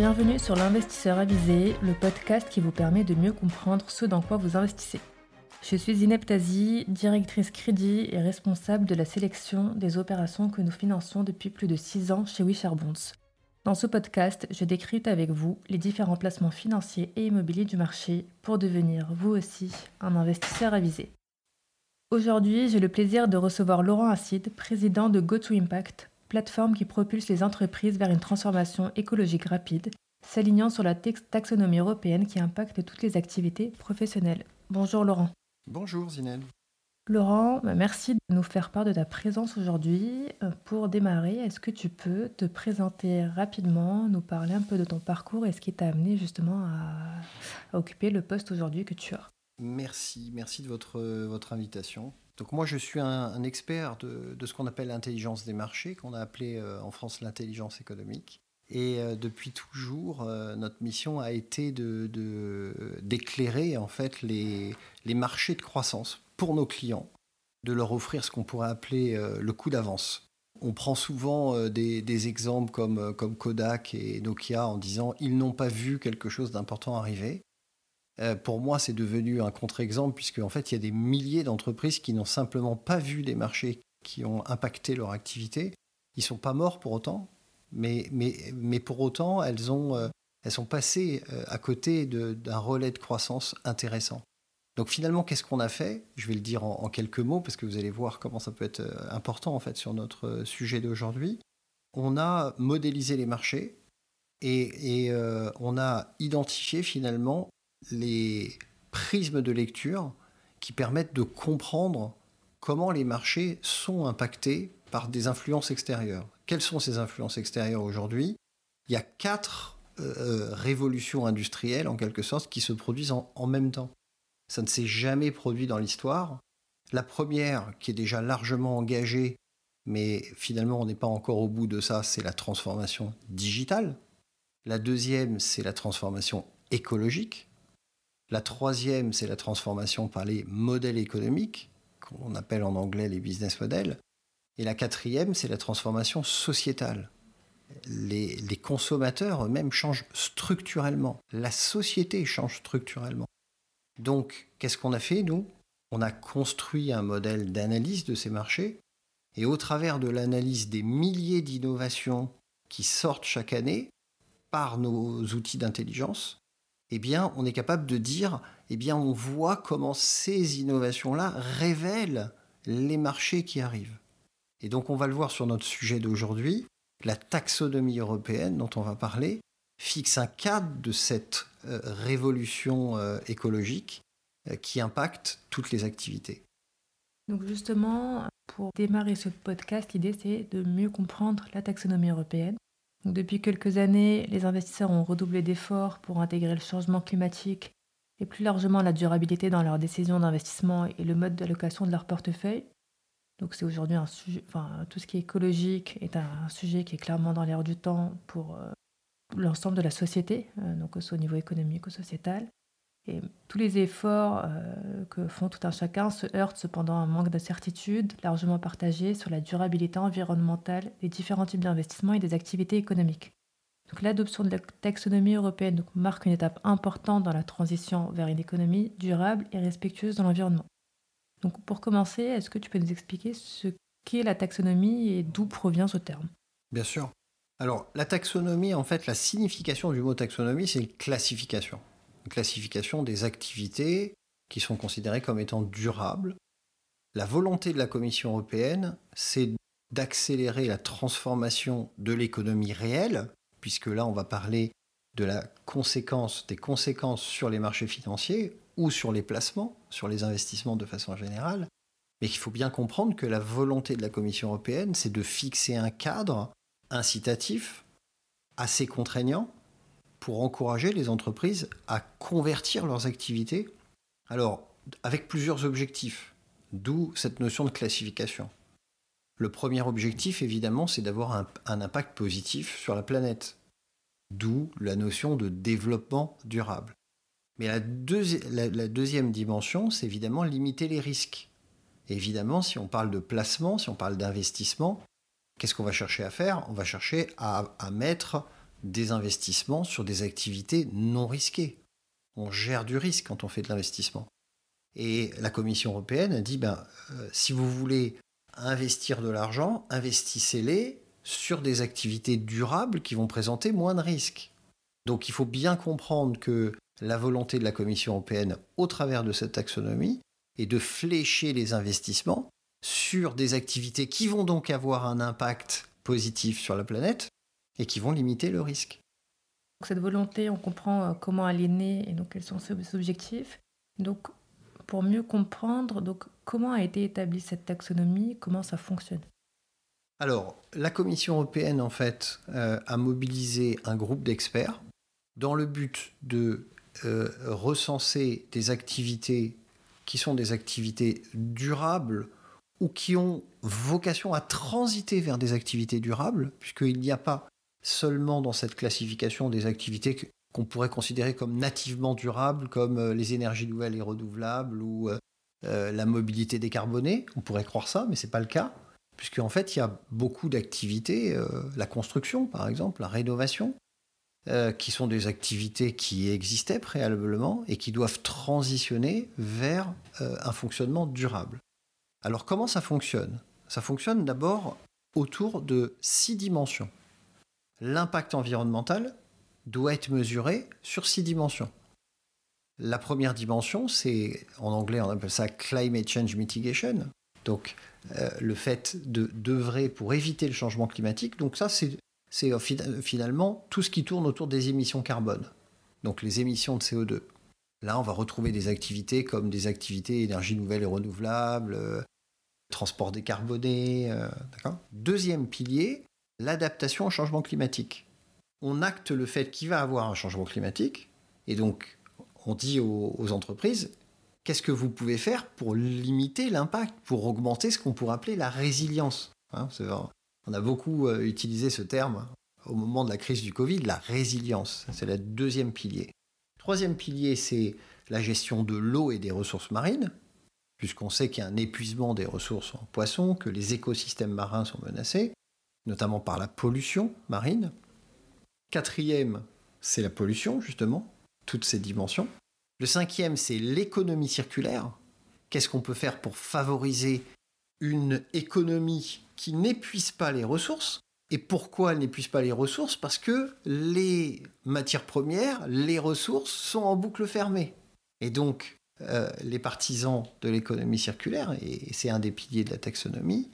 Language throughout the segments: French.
bienvenue sur l'Investisseur Avisé, le podcast qui vous permet de mieux comprendre ce dans quoi vous investissez. Je suis Zineb directrice crédit et responsable de la sélection des opérations que nous finançons depuis plus de 6 ans chez Wisher Dans ce podcast, je décrypte avec vous les différents placements financiers et immobiliers du marché pour devenir vous aussi un investisseur avisé. Aujourd'hui, j'ai le plaisir de recevoir Laurent Acide, président de GoToImpact, plateforme qui propulse les entreprises vers une transformation écologique rapide, s'alignant sur la taxonomie européenne qui impacte toutes les activités professionnelles. Bonjour Laurent. Bonjour Zinel. Laurent, bah, merci de nous faire part de ta présence aujourd'hui. Euh, pour démarrer, est-ce que tu peux te présenter rapidement, nous parler un peu de ton parcours et ce qui t'a amené justement à occuper le poste aujourd'hui que tu as? Merci, merci de votre, votre invitation. Donc moi je suis un, expert de, ce qu'on appelle l'intelligence des marchés, qu'on a appelé euh, en France l'intelligence économique. Et euh, depuis toujours, euh, notre mission a été d'éclairer en fait les, marchés de croissance pour nos clients, de leur offrir ce qu'on pourrait appeler le coup d'avance. On prend souvent des, exemples comme, comme Kodak et Nokia en disant ils n'ont pas vu quelque chose d'important arriver. Euh, pour moi, c'est devenu un contre-exemple, puisque en fait, il y a des milliers d'entreprises qui n'ont simplement pas vu des marchés qui ont impacté leur activité. Ils ne sont pas morts pour autant, mais, pour autant, elles, ont, euh, elles sont passées euh, à côté d'un relais de croissance intéressant. Donc finalement, qu'est-ce qu'on a fait? Je vais le dire en, quelques mots, parce que vous allez voir comment ça peut être important en fait sur notre sujet d'aujourd'hui. On a modélisé les marchés et on a identifié finalement les prismes de lecture qui permettent de comprendre comment les marchés sont impactés par des influences extérieures. Quelles sont ces influences extérieures aujourd'hui? Il y a quatre euh, euh, révolutions industrielles, en quelque sorte, qui se produisent en, en même temps. Ça ne s'est jamais produit dans l'histoire. La première, qui est déjà largement engagée, mais finalement on n'est pas encore au bout de ça, c'est la transformation digitale. La deuxième, c'est la transformation écologique. La troisième, c'est la transformation par les modèles économiques, qu'on appelle en anglais les business models. Et la quatrième, c'est la transformation sociétale. Les, consommateurs eux-mêmes changent structurellement. La société change structurellement. Donc, qu'est-ce qu'on a fait, nous? On a construit un modèle d'analyse de ces marchés. Et au travers de l'analyse des milliers d'innovations qui sortent chaque année par nos outils d'intelligence, eh bien, on est capable de dire, eh bien, on voit comment ces innovations-là révèlent les marchés qui arrivent. Et donc, on va le voir sur notre sujet d'aujourd'hui, la taxonomie européenne dont on va parler fixe un cadre de cette euh, révolution euh, écologique euh, qui impacte toutes les activités. Donc justement, pour démarrer ce podcast, l'idée c'est de mieux comprendre la taxonomie européenne depuis quelques années, les investisseurs ont redoublé d'efforts pour intégrer le changement climatique et plus largement la durabilité dans leurs décisions d'investissement et le mode d'allocation de leur portefeuille. Donc c'est aujourd'hui un sujet, tout ce qui est écologique est un, sujet qui est clairement dans l'air du temps pour euh, l'ensemble de la société, euh, donc au niveau économique ou sociétal. Tous les efforts euh, que font tout un chacun se heurtent cependant à un manque de certitude largement partagé sur la durabilité environnementale des différents types d'investissements et des activités économiques. L'adoption de la taxonomie européenne marque une étape importante dans la transition vers une économie durable et respectueuse de l'environnement. Donc pour commencer, est-ce que tu peux nous expliquer ce qu'est la taxonomie et d'où provient ce terme? Bien sûr. Alors la taxonomie, en fait, la signification du mot taxonomie, c'est une classification classification des activités qui sont considérées comme étant durables. La volonté de la Commission européenne, c'est d'accélérer la transformation de l'économie réelle, puisque là on va parler de la conséquence, des conséquences sur les marchés financiers ou sur les placements, sur les investissements de façon générale. Mais il faut bien comprendre que la volonté de la Commission européenne, c'est de fixer un cadre incitatif, assez contraignant, pour encourager les entreprises à convertir leurs activités. Alors, avec plusieurs objectifs, d'où cette notion de classification. Le premier objectif, évidemment, c'est d'avoir un, impact positif sur la planète, d'où la notion de développement durable. Mais la, deuxième dimension, c'est évidemment limiter les risques. évidemment, si on parle de placement, si on parle d'investissement, qu'est-ce qu'on va chercher à faire? On va chercher à mettre des investissements sur des activités non risquées. On gère du risque quand on fait de l'investissement. Et la Commission européenne a dit, ben, euh, si vous voulez investir de l'argent, investissez-les sur des activités durables qui vont présenter moins de risques. Donc il faut bien comprendre que la volonté de la Commission européenne, au travers de cette taxonomie, est de flécher les investissements sur des activités qui vont donc avoir un impact positif sur la planète et qui vont limiter le risque. Cette volonté, on comprend euh, comment elle est née et donc quels sont ses objectifs. Donc, pour mieux comprendre, donc comment a été établie cette taxonomie, comment ça fonctionne? Alors, la Commission européenne, en fait, euh, a mobilisé un groupe d'experts dans le but de euh, recenser des activités qui sont des activités durables ou qui ont vocation à transiter vers des activités durables, puisqu'il n'y a pas seulement dans cette classification des activités qu'on pourrait considérer comme nativement durables, comme euh, les énergies nouvelles et renouvelables ou euh, euh, la mobilité décarbonée. On pourrait croire ça, mais ce n'est pas le cas, puisqu'en fait, il y a beaucoup d'activités, la construction par exemple, la rénovation, qui sont des activités qui existaient préalablement et qui doivent transitionner vers un fonctionnement durable. Alors comment ça fonctionne? Ça fonctionne d'abord autour de six dimensions l'impact environnemental doit être mesuré sur six dimensions. La première dimension, c'est, en anglais on appelle ça climate change mitigation, donc euh, le fait de d'œuvrer pour éviter le changement climatique. Donc ça, c'est finalement tout ce qui tourne autour des émissions carbone, donc les émissions de CO2. Là, on va retrouver des activités comme des activités énergie nouvelle et renouvelable, euh, transport décarboné. Euh, Deuxième pilier, l'adaptation au changement climatique. On acte le fait qu'il va avoir un changement climatique, et donc on dit aux, entreprises, qu'est-ce que vous pouvez faire pour limiter l'impact, pour augmenter ce qu'on pourrait appeler la résilience hein, On a beaucoup euh, utilisé ce terme au moment de la crise du Covid, la résilience. C'est le deuxième pilier. Troisième pilier, c'est la gestion de l'eau et des ressources marines, puisqu'on sait qu'il y a un épuisement des ressources en poissons, que les écosystèmes marins sont menacés notamment par la pollution marine. Quatrième, c'est la pollution, justement, toutes ces dimensions. Le cinquième, c'est l'économie circulaire. Qu'est-ce qu'on peut faire pour favoriser une économie qui n'épuise pas les ressources? Et pourquoi elle n'épuise pas les ressources? Parce que les matières premières, les ressources sont en boucle fermée. Et donc, euh, les partisans de l'économie circulaire, et c'est un des piliers de la taxonomie,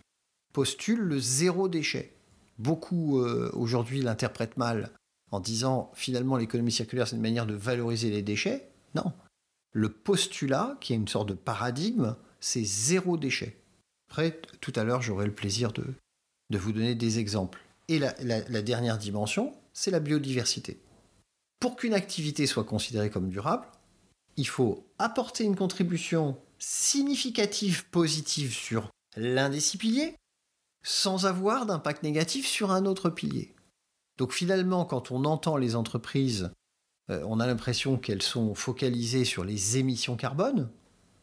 postulent le zéro déchet beaucoup euh, aujourd'hui l'interprètent mal en disant finalement l'économie circulaire c'est une manière de valoriser les déchets. Non. Le postulat, qui est une sorte de paradigme, c'est zéro déchet. Après, tout à l'heure, j'aurai le plaisir de, vous donner des exemples. Et la, la dernière dimension, c'est la biodiversité. Pour qu'une activité soit considérée comme durable, il faut apporter une contribution significative positive sur l'un des six piliers, sans avoir d'impact négatif sur un autre pilier. Donc finalement, quand on entend les entreprises, euh, on a l'impression qu'elles sont focalisées sur les émissions carbone.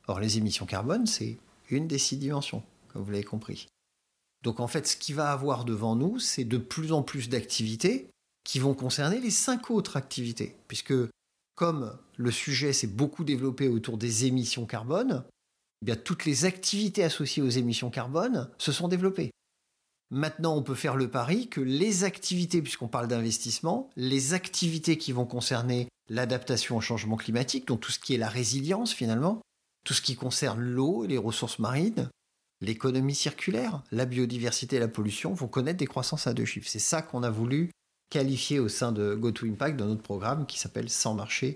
Or, les émissions carbone, c'est une des six dimensions, comme vous l'avez compris. Donc en fait, ce qui va avoir devant nous, c'est de plus en plus d'activités qui vont concerner les cinq autres activités. Puisque comme le sujet s'est beaucoup développé autour des émissions carbone, eh bien, toutes les activités associées aux émissions carbone se sont développées. Maintenant, on peut faire le pari que les activités, puisqu'on parle d'investissement, les activités qui vont concerner l'adaptation au changement climatique, donc tout ce qui est la résilience finalement, tout ce qui concerne l'eau les ressources marines, l'économie circulaire, la biodiversité et la pollution vont connaître des croissances à deux chiffres. C'est ça qu'on a voulu qualifier au sein de GoToImpact dans notre programme qui s'appelle Sans marché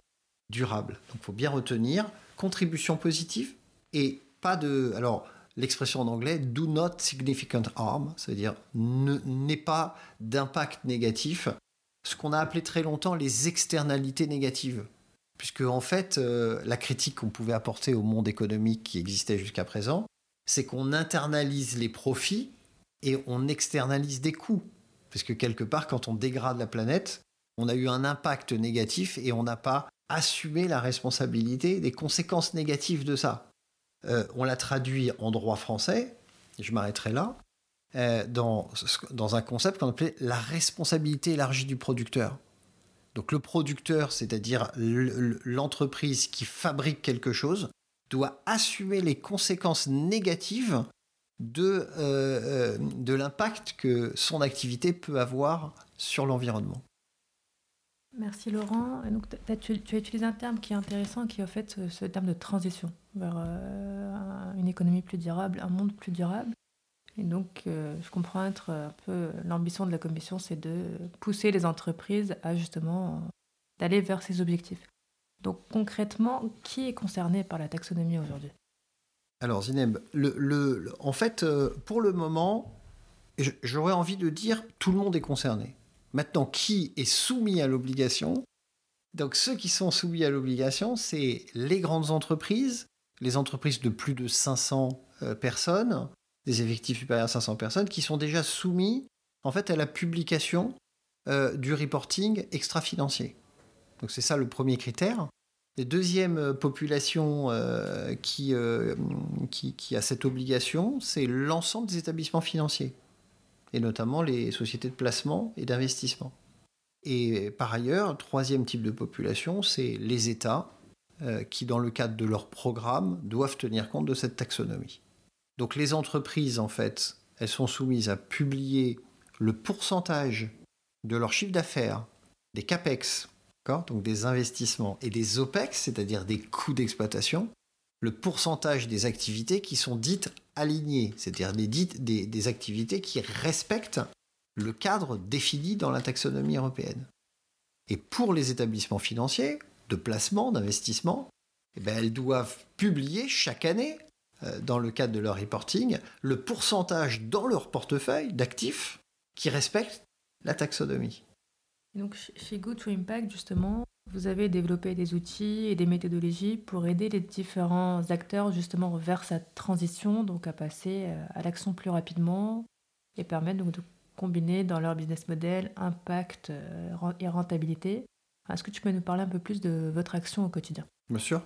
durable. Donc il faut bien retenir contribution positive et pas de... l'expression en anglais do not significant harm, c'est-à-dire n'est pas d'impact négatif, ce qu'on a appelé très longtemps les externalités négatives. Puisque en fait, euh, la critique qu'on pouvait apporter au monde économique qui existait jusqu'à présent, c'est qu'on internalise les profits et on externalise des coûts. Parce que quelque part, quand on dégrade la planète, on a eu un impact négatif et on n'a pas assumé la responsabilité des conséquences négatives de ça. Euh, on l'a traduit en droit français, je m'arrêterai là. dans, dans un concept qu'on appelait la responsabilité élargie du producteur. Donc le producteur, c'est-à-dire l'entreprise qui fabrique quelque chose, doit assumer les conséquences négatives de, euh, euh, de l'impact que son activité peut avoir sur l'environnement. Merci Laurent. donc, tu, as utilisé un terme qui est intéressant, qui est en fait ce, terme de transition vers euh, une économie plus durable, un monde plus durable. Et donc, je comprends être un peu l'ambition de la Commission, c'est de pousser les entreprises à justement d'aller vers ces objectifs. Donc concrètement, qui est concerné par la taxonomie aujourd'hui? Alors Zineb, en fait, euh, pour le moment, j'aurais envie de dire tout le monde est concerné. Maintenant, qui est soumis à l'obligation Donc ceux qui sont soumis à l'obligation, c'est les grandes entreprises, les entreprises de plus de 500 euh, personnes, des effectifs supérieurs à 500 personnes, qui sont déjà soumis en fait à la publication euh, du reporting extra-financier. Donc c'est ça le premier critère. La deuxième euh, population qui, a cette obligation, c'est l'ensemble des établissements financiers, et notamment les sociétés de placement et d'investissement. Et par ailleurs, troisième type de population, c'est les États qui, dans le cadre de leur programme, doivent tenir compte de cette taxonomie. Donc les entreprises, en fait, elles sont soumises à publier le pourcentage de leur chiffre d'affaires, des CAPEX, donc des investissements et des OPEX, c'est-à-dire des coûts d'exploitation, le pourcentage des activités qui sont dites alignées, c'est-à-dire des, des, activités qui respectent le cadre défini dans la taxonomie européenne. Et pour les établissements financiers, de placement, d'investissement, eh ben, elles doivent publier chaque année, euh, dans le cadre de leur reporting, le pourcentage dans leur portefeuille d'actifs qui respectent la taxonomie. Donc chez Good to Impact, justement, vous avez développé des outils et des méthodologies pour aider les différents acteurs justement vers cette transition, donc à passer euh, à l'action plus rapidement et permettre donc de combiner dans leur business model impact euh, et rentabilité. Est-ce que tu peux nous parler un peu plus de votre action au quotidien? Bien sûr.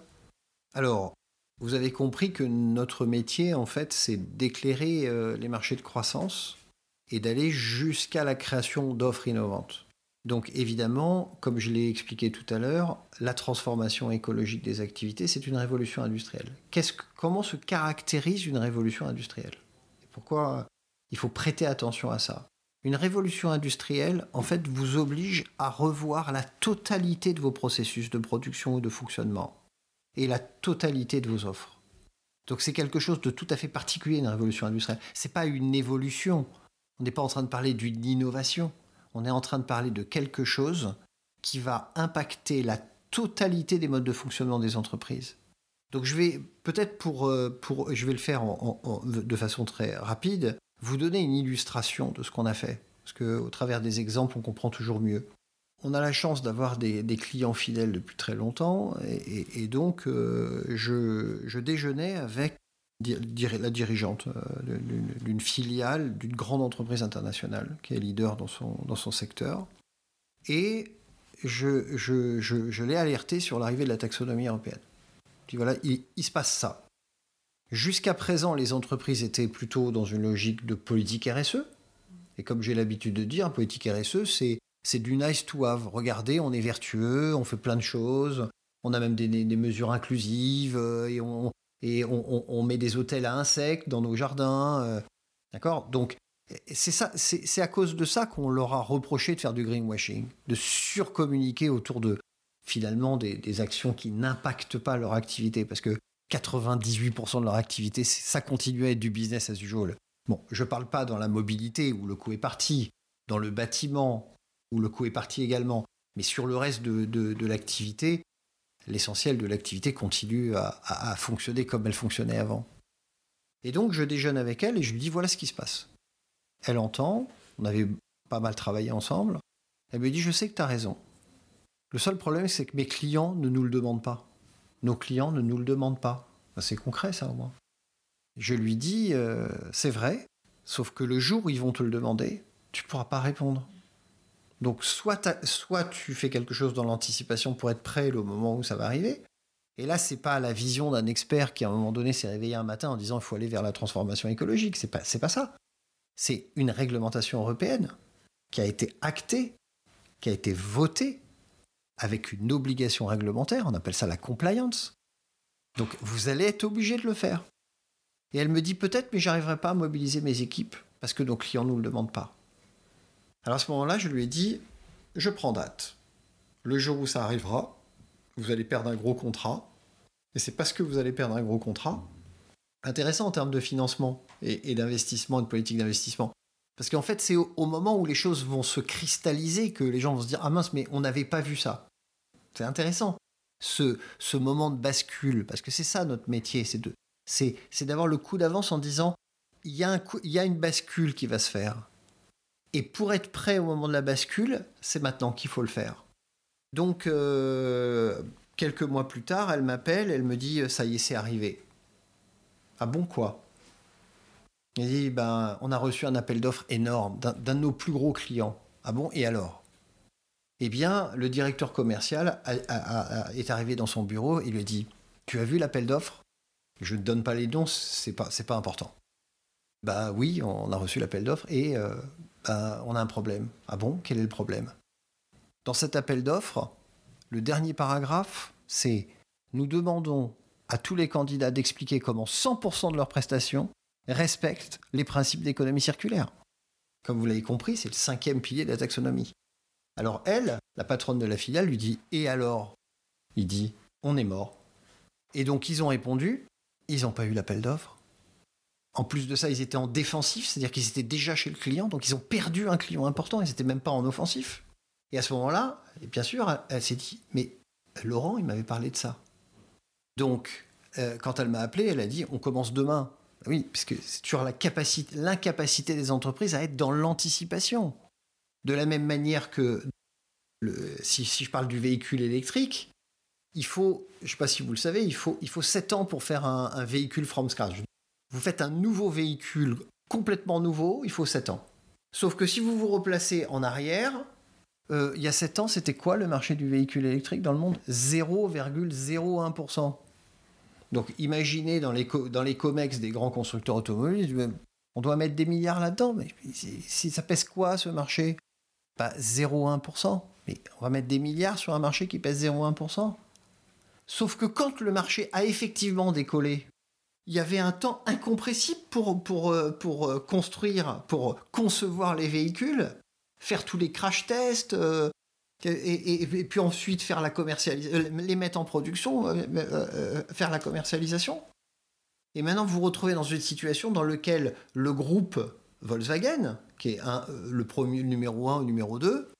Alors, vous avez compris que notre métier, en fait, c'est d'éclairer euh, les marchés de croissance et d'aller jusqu'à la création d'offres innovantes. Donc évidemment, comme je l'ai expliqué tout à l'heure, la transformation écologique des activités, c'est une révolution industrielle. comment se caractérise une révolution industrielle? Pourquoi il faut prêter attention à ça? Une révolution industrielle, en fait, vous oblige à revoir la totalité de vos processus de production ou de fonctionnement et la totalité de vos offres. Donc c'est quelque chose de tout à fait particulier, une révolution industrielle. Ce n'est pas une évolution. On n'est pas en train de parler d'une innovation on est en train de parler de quelque chose qui va impacter la totalité des modes de fonctionnement des entreprises. Donc je vais peut-être pour, euh, pour, je vais le faire de façon très rapide, vous donner une illustration de ce qu'on a fait, parce qu'au travers des exemples, on comprend toujours mieux. On a la chance d'avoir des, clients fidèles depuis très longtemps, et, donc euh, je, je, déjeunais avec la dirigeante euh, d'une filiale d'une grande entreprise internationale qui est leader dans son, dans son secteur. Et je, je, je, l'ai alerté sur l'arrivée de la taxonomie européenne. Puis voilà, il, il se passe ça. Jusqu'à présent, les entreprises étaient plutôt dans une logique de politique RSE. Et comme j'ai l'habitude de dire, politique RSE, c'est, c'est du nice to have. Regardez, on est vertueux, on fait plein de choses, on a même des, des mesures inclusives, euh, et on, et on, met des hôtels à insectes dans nos jardins. Euh, d'accord? Donc, c'est à cause de ça qu'on leur a reproché de faire du greenwashing, de surcommuniquer autour de finalement des, actions qui n'impactent pas leur activité, parce que 98% de leur activité, ça continue à être du business as usual. Bon, je ne parle pas dans la mobilité où le coût est parti, dans le bâtiment où le coût est parti également, mais sur le reste de l'activité, l'essentiel de l'activité continue à, fonctionner comme elle fonctionnait avant. Et donc je déjeune avec elle et je lui dis voilà ce qui se passe. Elle entend, on avait pas mal travaillé ensemble, elle me dit je sais que tu as raison. Le seul problème c'est que mes clients ne nous le demandent pas. Nos clients ne nous le demandent pas. C'est concret ça au moins. Je lui dis euh, c'est vrai, sauf que le jour où ils vont te le demander, tu pourras pas répondre. Donc soit, soit tu fais quelque chose dans l'anticipation pour être prêt au moment où ça va arriver. Et là, c'est pas la vision d'un expert qui à un moment donné s'est réveillé un matin en disant il faut aller vers la transformation écologique. C'est pas, pas ça. C'est une réglementation européenne qui a été actée, qui a été votée avec une obligation réglementaire, on appelle ça la compliance. Donc vous allez être obligé de le faire. Et elle me dit peut-être, mais j'arriverai pas à mobiliser mes équipes parce que nos clients ne nous le demandent pas. Alors à ce moment-là, je lui ai dit, je prends date. Le jour où ça arrivera, vous allez perdre un gros contrat. Et c'est parce que vous allez perdre un gros contrat, intéressant en termes de financement et, d'investissement de politique d'investissement. Parce qu'en fait, c'est au, moment où les choses vont se cristalliser que les gens vont se dire Ah mince, mais on n'avait pas vu ça. C'est intéressant, ce, moment de bascule, parce que c'est ça notre métier, c'est d'avoir le coup d'avance en disant il y a une bascule qui va se faire. Et pour être prêt au moment de la bascule, c'est maintenant qu'il faut le faire. Donc, euh, quelques mois plus tard, elle m'appelle, elle me dit Ça y est, c'est arrivé. Ah bon, quoi? Elle dit ben, On a reçu un appel d'offres énorme d'un de nos plus gros clients. Ah bon, et alors? Eh bien, le directeur commercial est arrivé dans son bureau et lui dit Tu as vu l'appel d'offres? Je ne donne pas les noms, c'est pas, pas important. Bah oui, on a reçu l'appel d'offres et euh, ben, on a un problème. Ah bon? Quel est le problème? Dans cet appel d'offres, le dernier paragraphe, c'est Nous demandons à tous les candidats d'expliquer comment 100% de leurs prestations respectent les principes d'économie circulaire. Comme vous l'avez compris, c'est le cinquième pilier de la taxonomie. Alors elle, la patronne de la filiale, lui dit Et alors? Il dit On est mort. Et donc ils ont répondu Ils n'ont pas eu l'appel d'offres. En plus de ça, ils étaient en défensif, c'est-à-dire qu'ils étaient déjà chez le client, donc ils ont perdu un client important, ils n'étaient même pas en offensif. Et à ce moment-là, bien sûr, elle, s'est dit, mais Laurent, il m'avait parlé de ça. Donc, euh, quand elle m'a appelé, elle a dit, on commence demain. Oui, puisque c'est sur l'incapacité des entreprises à être dans l'anticipation. De la même manière que si, je parle du véhicule électrique, il faut, je ne sais pas si vous le savez, il faut, il faut 7 ans pour faire un, un véhicule from scratch. Vous faites un nouveau véhicule complètement nouveau, il faut 7 ans. Sauf que si vous vous replacez en arrière, euh, il y a 7 ans, c'était quoi le marché du véhicule électrique dans le monde? 0,01%. Donc imaginez dans les, dans COMEX des grands constructeurs automobiles, on doit mettre des milliards là-dedans, mais ça pèse quoi ce marché? Pas 0,1%. Mais on va mettre des milliards sur un marché qui pèse 0,1%. Sauf que quand le marché a effectivement décollé, il y avait un temps incompressible pour, pour, euh, pour euh, construire, pour concevoir les véhicules, faire tous les crash tests, euh, et, puis ensuite faire la commercialisation, les mettre en production, faire la commercialisation. Et maintenant, vous vous retrouvez dans une situation dans laquelle le groupe Volkswagen, qui est le premier numéro 1 ou numéro 2,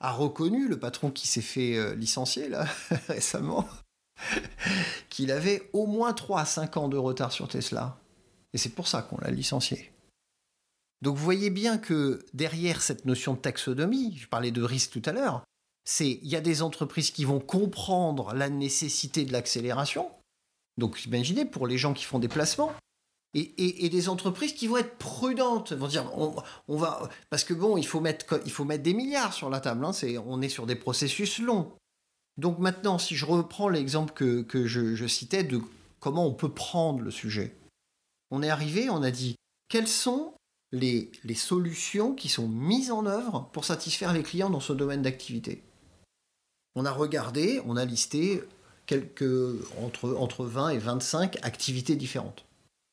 a reconnu le patron qui s'est fait licencier là récemment qu'il avait au moins 3 à 5 ans de retard sur Tesla. Et c'est pour ça qu'on l'a licencié. Donc vous voyez bien que derrière cette notion de taxonomie, je parlais de risque tout à l'heure, c'est il y a des entreprises qui vont comprendre la nécessité de l'accélération. Donc imaginez pour les gens qui font des placements, et, des entreprises qui vont être prudentes, vont dire on, va parce que bon il faut mettre il faut mettre des milliards sur la table, hein, on est sur des processus longs. Donc maintenant, si je reprends l'exemple que, je, citais de comment on peut prendre le sujet, on est arrivé, on a dit quelles sont les, solutions qui sont mises en œuvre pour satisfaire les clients dans ce domaine d'activité? On a regardé, on a listé quelques, entre, entre 20 et 25 activités différentes.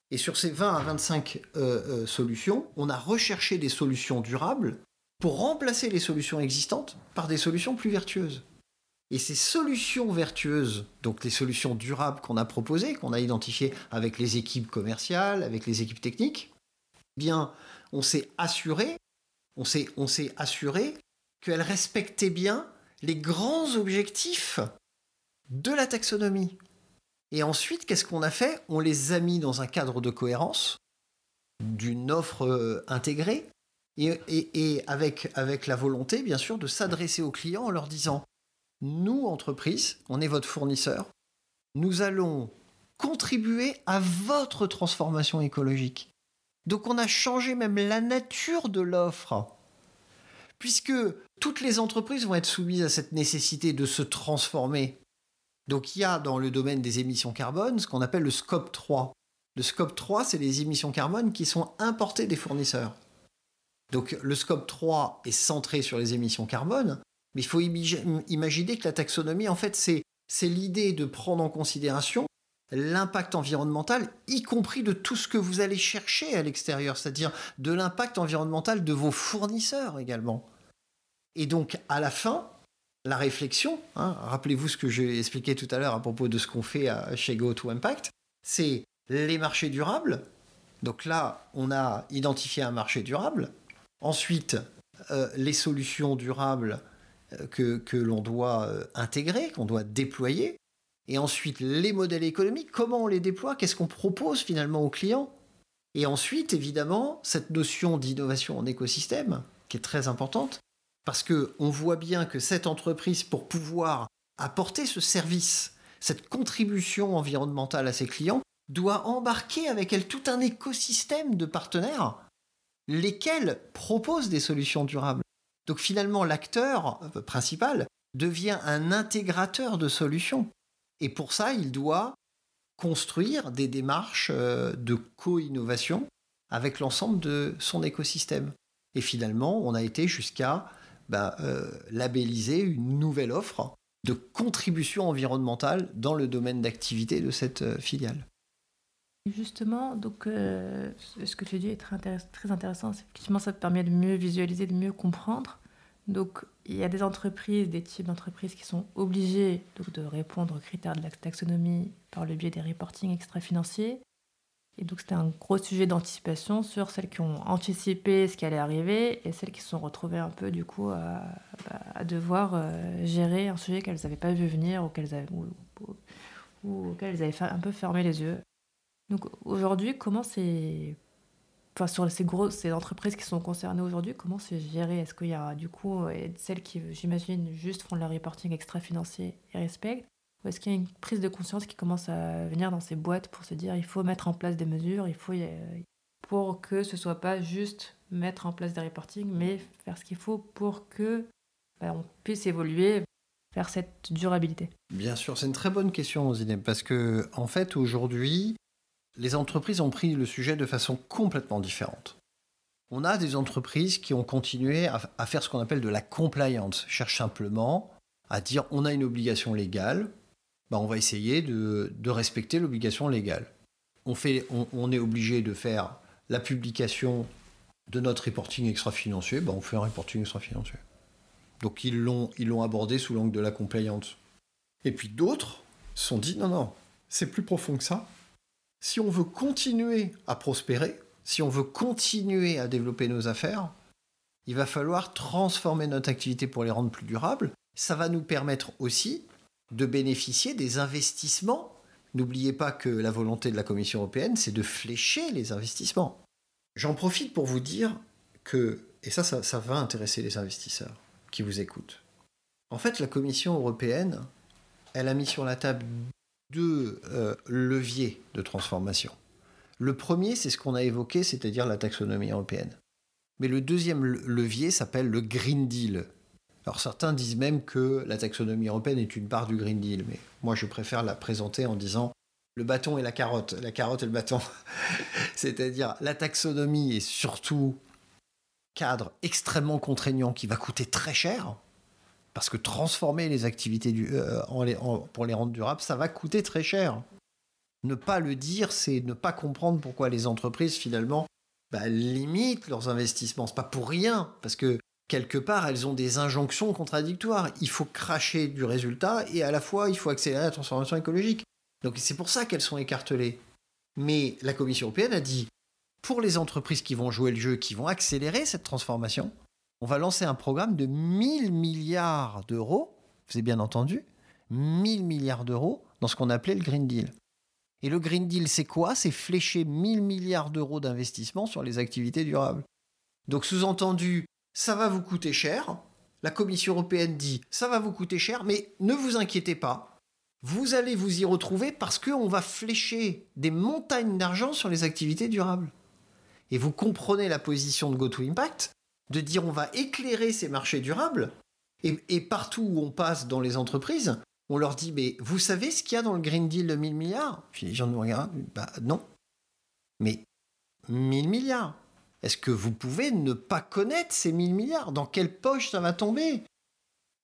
Et sur ces 20 à 25 euh, euh, solutions, on a recherché des solutions durables pour remplacer les solutions existantes par des solutions plus vertueuses. Et ces solutions vertueuses, donc les solutions durables qu'on a proposées, qu'on a identifiées avec les équipes commerciales, avec les équipes techniques, eh bien, on s'est assuré, on s'est, on s'est assuré qu'elles respectaient bien les grands objectifs de la taxonomie. Et ensuite, qu'est-ce qu'on a fait? On les a mis dans un cadre de cohérence, d'une offre euh, intégrée, et, et avec, avec la volonté, bien sûr, de s'adresser aux clients en leur disant nous, entreprise, on est votre fournisseur, nous allons contribuer à votre transformation écologique. Donc on a changé même la nature de l'offre, puisque toutes les entreprises vont être soumises à cette nécessité de se transformer. Donc il y a dans le domaine des émissions carbone ce qu'on appelle le scope 3. Le scope 3, c'est les émissions carbone qui sont importées des fournisseurs. Donc le scope 3 est centré sur les émissions carbone, mais il faut imaginer que la taxonomie, en fait, c'est l'idée de prendre en considération l'impact environnemental, y compris de tout ce que vous allez chercher à l'extérieur, c'est-à-dire de l'impact environnemental de vos fournisseurs également. Et donc, à la fin, la réflexion, hein, rappelez-vous ce que j'ai expliqué tout à l'heure à propos de ce qu'on fait chez Go to Impact, c'est les marchés durables. Donc là, on a identifié un marché durable. Ensuite, euh, les solutions durables que, que l'on doit euh, intégrer, qu'on doit déployer. Et ensuite, les modèles économiques, comment on les déploie, qu'est-ce qu'on propose finalement aux clients? Et ensuite, évidemment, cette notion d'innovation en écosystème, qui est très importante, parce qu'on voit bien que cette entreprise, pour pouvoir apporter ce service, cette contribution environnementale à ses clients, doit embarquer avec elle tout un écosystème de partenaires, lesquels proposent des solutions durables. Donc finalement, l'acteur euh, principal devient un intégrateur de solutions. Et pour ça, il doit construire des démarches euh, de co-innovation avec l'ensemble de son écosystème. Et finalement, on a été jusqu'à bah, euh, labelliser une nouvelle offre de contribution environnementale dans le domaine d'activité de cette filiale. Justement, donc, ce que tu dis est très, intéressant. Effectivement, ça te permet de mieux visualiser, de mieux comprendre. Donc, il y a des entreprises, des types d'entreprises qui sont obligées donc, de répondre aux critères de la taxonomie par le biais des reporting extra-financiers. Et donc, c'était un gros sujet d'anticipation sur celles qui ont anticipé ce qui allait arriver et celles qui se sont retrouvées un peu, du coup, à, devoir euh, gérer un sujet qu'elles n'avaient pas vu venir ou, qu'elles avaient, ou, auquel elles avaient un peu fermé les yeux. Donc, aujourd'hui, comment c'est enfin, sur ces grosses ces entreprises qui sont concernées aujourd'hui, comment c'est géré? Est-ce qu'il y a du coup euh, celles qui, j'imagine, juste font leur reporting extra-financier et respectent? Ou est-ce qu'il y a une prise de conscience qui commence à venir dans ces boîtes pour se dire il faut mettre en place des mesures, il faut pour que ce soit pas juste mettre en place des reporting, mais faire ce qu'il faut pour que bah, on puisse évoluer vers cette durabilité? Bien sûr, c'est une très bonne question, Zineb, parce que en fait aujourd'hui, les entreprises ont pris le sujet de façon complètement différente. On a des entreprises qui ont continué à, faire ce qu'on appelle de la compliance, cherche simplement à dire on a une obligation légale, bah on va essayer de, respecter l'obligation légale. On, est obligé de faire la publication de notre reporting extra-financier, bah on fait un reporting extra-financier. Donc ils l'ont, ils l'ont abordé sous l'angle de la compliance. Et puis d'autres se sont dit non, non, c'est plus profond que ça si on veut continuer à prospérer, si on veut continuer à développer nos affaires, il va falloir transformer notre activité pour les rendre plus durables. Ça va nous permettre aussi de bénéficier des investissements. N'oubliez pas que la volonté de la Commission européenne, c'est de flécher les investissements. J'en profite pour vous dire que, et ça, ça, va intéresser les investisseurs qui vous écoutent. En fait, la Commission européenne, elle a mis sur la table deux euh, leviers de transformation. Le premier, c'est ce qu'on a évoqué, c'est-à-dire la taxonomie européenne. Mais le deuxième levier s'appelle le Green Deal. Alors certains disent même que la taxonomie européenne est une part du Green Deal, mais moi je préfère la présenter en disant le bâton et la carotte, la carotte et le bâton. c'est-à-dire la taxonomie est surtout cadre extrêmement contraignant qui va coûter très cher, parce que transformer les activités du, euh, pour les rendre durables, ça va coûter très cher. Ne pas le dire, c'est ne pas comprendre pourquoi les entreprises, finalement, bah, limitent leurs investissements. C'est pas pour rien, parce que quelque part, elles ont des injonctions contradictoires. Il faut cracher du résultat et à la fois, il faut accélérer la transformation écologique. Donc c'est pour ça qu'elles sont écartelées. Mais la Commission européenne a dit, pour les entreprises qui vont jouer le jeu, qui vont accélérer cette transformation, on va lancer un programme de 1000 milliards d'euros, vous avez bien entendu, 1000 milliards d'euros dans ce qu'on appelait le Green Deal. Et le Green Deal, c'est quoi? C'est flécher 1000 milliards d'euros d'investissement sur les activités durables. Donc sous-entendu, ça va vous coûter cher. La Commission européenne dit, ça va vous coûter cher, mais ne vous inquiétez pas. Vous allez vous y retrouver parce qu'on va flécher des montagnes d'argent sur les activités durables. Et vous comprenez la position de GoToImpact de dire on va éclairer ces marchés durables, et, partout où on passe dans les entreprises, on leur dit mais vous savez ce qu'il y a dans le Green Deal de 1000 milliards? Puis les gens nous regardent, bah non. Mais 1000 milliards? Est-ce que vous pouvez ne pas connaître ces 1000 milliards? Dans quelle poche ça va tomber?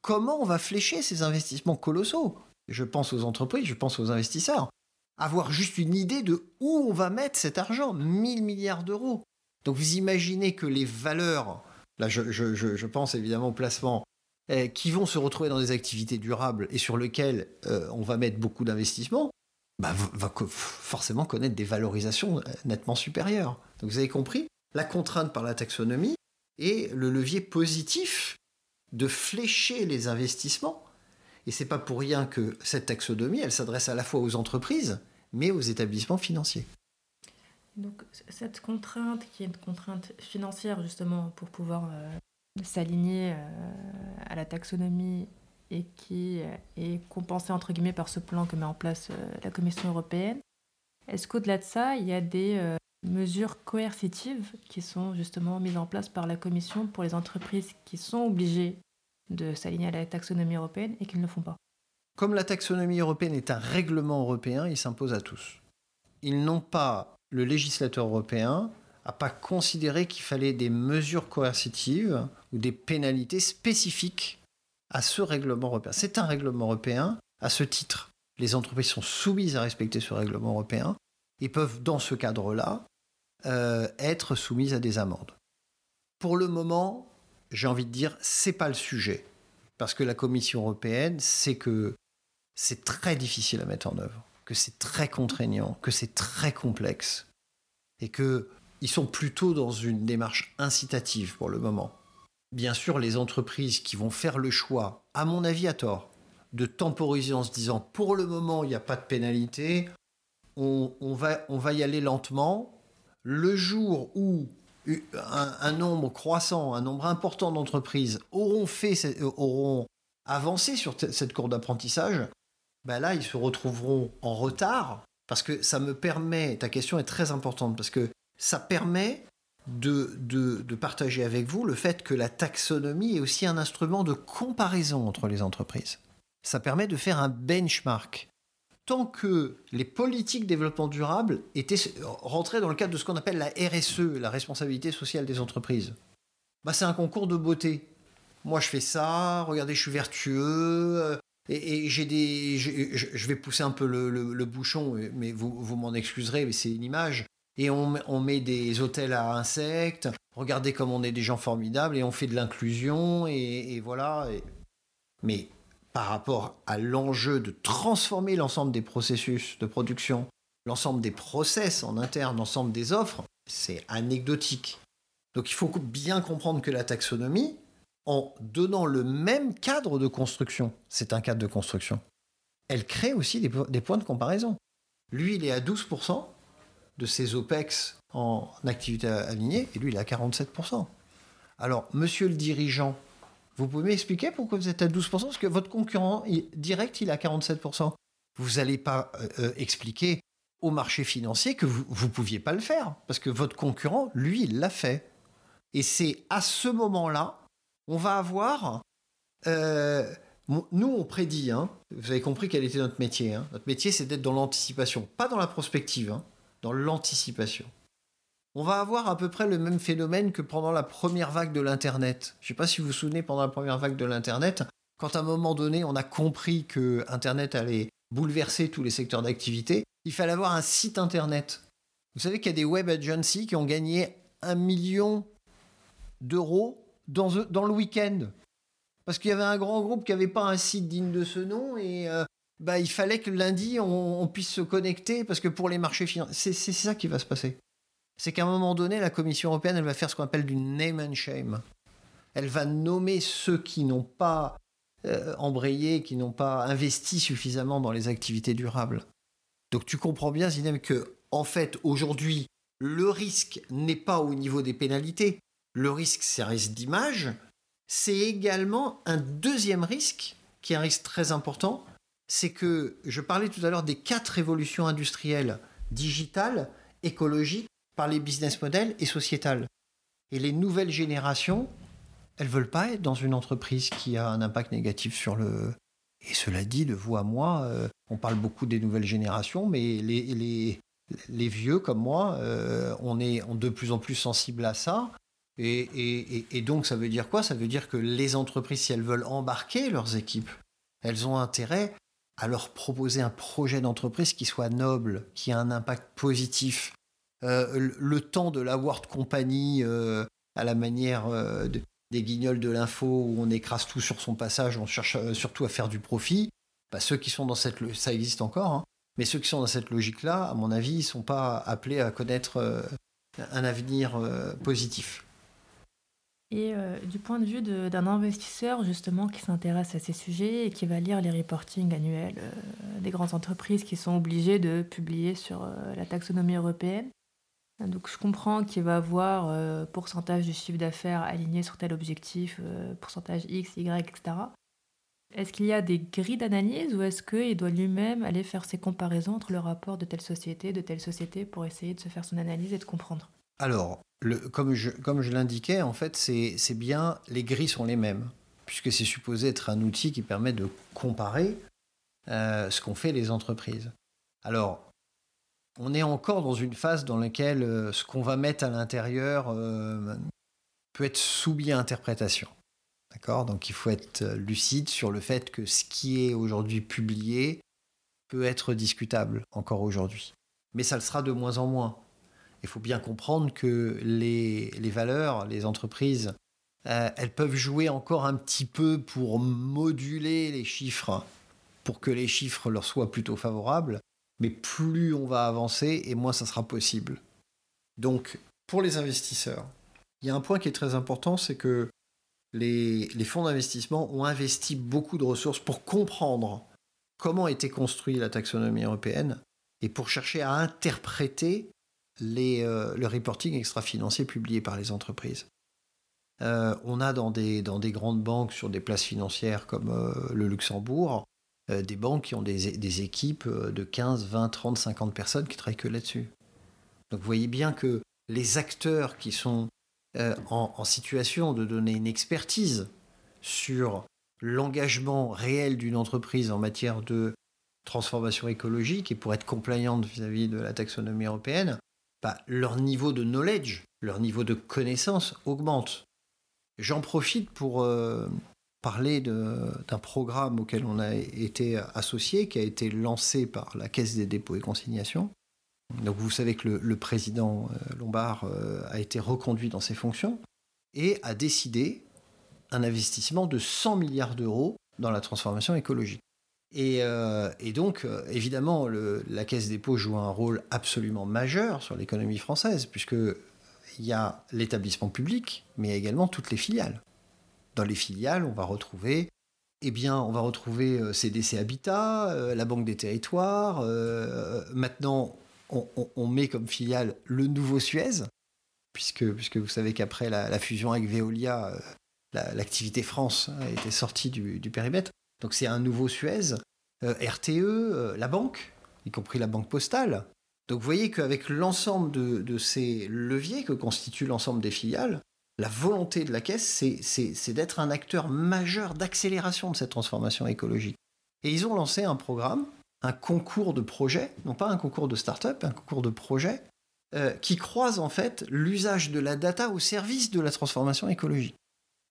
Comment on va flécher ces investissements colossaux? Je pense aux entreprises, je pense aux investisseurs. Avoir juste une idée de où on va mettre cet argent, 1000 milliards d'euros. Donc vous imaginez que les valeurs, là je, pense évidemment au placement, eh, qui vont se retrouver dans des activités durables et sur lesquelles euh, on va mettre beaucoup d'investissements, bah, va forcément connaître des valorisations euh, nettement supérieures. Donc vous avez compris la contrainte par la taxonomie et le levier positif de flécher les investissements. Et c'est pas pour rien que cette taxonomie, elle s'adresse à la fois aux entreprises, mais aux établissements financiers. Donc cette contrainte, qui est une contrainte financière justement pour pouvoir euh, s'aligner euh, à la taxonomie et qui euh, est compensée entre guillemets par ce plan que met en place la Commission européenne, est-ce qu'au-delà de ça, il y a des mesures coercitives qui sont justement mises en place par la Commission pour les entreprises qui sont obligées de s'aligner à la taxonomie européenne et qui ne le font pas? Comme la taxonomie européenne est un règlement européen, il s'impose à tous. Ils n'ont pas, le législateur européen n'a pas considéré qu'il fallait des mesures coercitives ou des pénalités spécifiques à ce règlement européen. C'est un règlement européen. À ce titre, les entreprises sont soumises à respecter ce règlement européen et peuvent, dans ce cadre-là, euh, être soumises à des amendes. Pour le moment, j'ai envie de dire, c'est pas le sujet. Parce que la Commission européenne sait que c'est très difficile à mettre en œuvre, que c'est très contraignant, que c'est très complexe. Et qu'ils sont plutôt dans une démarche incitative pour le moment. Bien sûr, les entreprises qui vont faire le choix, à mon avis à tort, de temporiser en se disant pour le moment il n'y a pas de pénalité, on, va, on va y aller lentement, le jour où un, nombre croissant, un nombre important d'entreprises auront fait, euh, auront avancé sur cette courbe d'apprentissage, ben là, ils se retrouveront en retard parce que ça me permet, ta question est très importante, parce que ça permet de, de, partager avec vous le fait que la taxonomie est aussi un instrument de comparaison entre les entreprises. Ça permet de faire un benchmark tant que les politiques de développement durable étaient rentrées dans le cadre de ce qu'on appelle la RSE, la responsabilité sociale des entreprises, bah c'est un concours de beauté. Moi, je fais ça, regardez, je suis vertueux, et, j'ai des, je vais pousser un peu le, bouchon, mais vous, m'en excuserez, mais c'est une image. Et on, met des hôtels à insectes, regardez comme on est des gens formidables, et on fait de l'inclusion, et, voilà. Mais par rapport à l'enjeu de transformer l'ensemble des processus de production, l'ensemble des process en interne, l'ensemble des offres, c'est anecdotique. Donc il faut bien comprendre que la taxonomie, en donnant le même cadre de construction, c'est un cadre de construction, elle crée aussi des, points de comparaison. Lui, il est à 12% de ses OPEX en activité alignée, et lui, il est à 47%. Alors, monsieur le dirigeant vous pouvez m'expliquer pourquoi vous êtes à 12% Parce que votre concurrent direct, il est à 47%. Vous n'allez pas euh, euh, expliquer au marché financier que vous ne pouviez pas le faire. Parce que votre concurrent, lui, il l'a fait. Et c'est à ce moment-là, on va avoir... Euh, nous, on prédit, hein. vous avez compris quel était notre métier. Hein. Notre métier, c'est d'être dans l'anticipation, pas dans la prospective, hein, dans l'anticipation on va avoir à peu près le même phénomène que pendant la première vague de l'Internet. Je ne sais pas si vous vous souvenez, pendant la première vague de l'Internet, quand à un moment donné, on a compris que Internet allait bouleverser tous les secteurs d'activité, il fallait avoir un site Internet. Vous savez qu'il y a des web agencies qui ont gagné un million d'euros dans, le week-end. Parce qu'il y avait un grand groupe qui n'avait pas un site digne de ce nom et euh, bah, il fallait que lundi, on, puisse se connecter parce que pour les marchés financiers, c'est ça qui va se passer c'est qu'à un moment donné, la Commission européenne, elle va faire ce qu'on appelle du name and shame. Elle va nommer ceux qui n'ont pas euh, embrayé, qui n'ont pas investi suffisamment dans les activités durables. Donc tu comprends bien, Zinem, que en fait, aujourd'hui, le risque n'est pas au niveau des pénalités. Le risque, c'est un risque d'image. C'est également un deuxième risque, qui est un risque très important. C'est que je parlais tout à l'heure des quatre révolutions industrielles, digitales, écologiques, par les business models et sociétales. Et les nouvelles générations, elles veulent pas être dans une entreprise qui a un impact négatif sur le. Et cela dit, de vous à moi, euh, on parle beaucoup des nouvelles générations, mais les, les, les vieux comme moi, on est de plus en plus sensible à ça. Et, donc, ça veut dire quoi? Ça veut dire que les entreprises, si elles veulent embarquer leurs équipes, elles ont intérêt à leur proposer un projet d'entreprise qui soit noble, qui a un impact positif. Euh, le temps de la World Company euh, à la manière euh, des guignols de l'info où on écrase tout sur son passage, on cherche surtout à faire du profit. Bah, ceux qui sont dans cette, ça existe encore, hein. mais ceux qui sont dans cette logique-là, à mon avis, ils sont pas appelés à connaître un avenir positif. Et euh, du point de vue d'un investisseur justement qui s'intéresse à ces sujets et qui va lire les reportings annuels euh, des grandes entreprises qui sont obligées de publier sur euh, la taxonomie européenne, donc je comprends qu'il va avoir pourcentage du chiffre d'affaires aligné sur tel objectif, pourcentage X, Y, etc. Est-ce qu'il y a des grilles d'analyse ou est-ce qu'il doit lui-même aller faire ses comparaisons entre le rapport de telle société, de telle société pour essayer de se faire son analyse et de comprendre? Alors, comme je, l'indiquais, en fait, c'est bien, les grilles sont les mêmes, puisque c'est supposé être un outil qui permet de comparer euh, ce qu'ont fait les entreprises. Alors, on est encore dans une phase dans laquelle euh, ce qu'on va mettre à l'intérieur euh, peut être soumis à interprétation. D'accord? Donc il faut être lucide sur le fait que ce qui est aujourd'hui publié peut être discutable encore aujourd'hui. Mais ça le sera de moins en moins il faut bien comprendre que les, valeurs, les entreprises, euh, elles peuvent jouer encore un petit peu pour moduler les chiffres, pour que les chiffres leur soient plutôt favorables. Mais plus on va avancer, et moins ça sera possible. Donc, pour les investisseurs, il y a un point qui est très important, c'est que les, les fonds d'investissement ont investi beaucoup de ressources pour comprendre comment était construite la taxonomie européenne et pour chercher à interpréter euh, le reporting extra-financier publié par les entreprises. Euh, on a dans des, dans des grandes banques sur des places financières comme euh, le Luxembourg, des banques qui ont des, équipes de 15, 20, 30, 50 personnes qui travaillent que là-dessus. Donc vous voyez bien que les acteurs qui sont en, en, situation de donner une expertise sur l'engagement réel d'une entreprise en matière de transformation écologique et pour être compliante vis-à-vis de la taxonomie européenne, leur niveau de knowledge, leur niveau de connaissance augmente. J'en profite pour euh, parler d'un programme auquel on a été associé, qui a été lancé par la Caisse des dépôts et consignations. Donc vous savez que le, président euh, Lombard euh, a été reconduit dans ses fonctions et a décidé un investissement de 100 milliards d'euros dans la transformation écologique. Euh, et, donc, euh, évidemment, la Caisse des dépôts joue un rôle absolument majeur sur l'économie française, puisqu'il y a l'établissement public, mais il y a également toutes les filiales. Dans les filiales, on va retrouver, eh bien, on va retrouver CDC euh, Habitat, la Banque des Territoires. maintenant, on, met comme filiale le nouveau Suez, puisque, puisque vous savez qu'après la, fusion avec Veolia, l'activité France a été sortie du périmètre. Donc c'est un nouveau Suez, euh, RTE, euh, la banque, y compris la banque postale. Donc vous voyez qu'avec l'ensemble de, ces leviers que constitue l'ensemble des filiales, la volonté de la Caisse, c'est d'être un acteur majeur d'accélération de cette transformation écologique. Et ils ont lancé un programme, un concours de projets, non pas un concours de start-up, un concours de projets, euh, qui croise en fait l'usage de la data au service de la transformation écologique.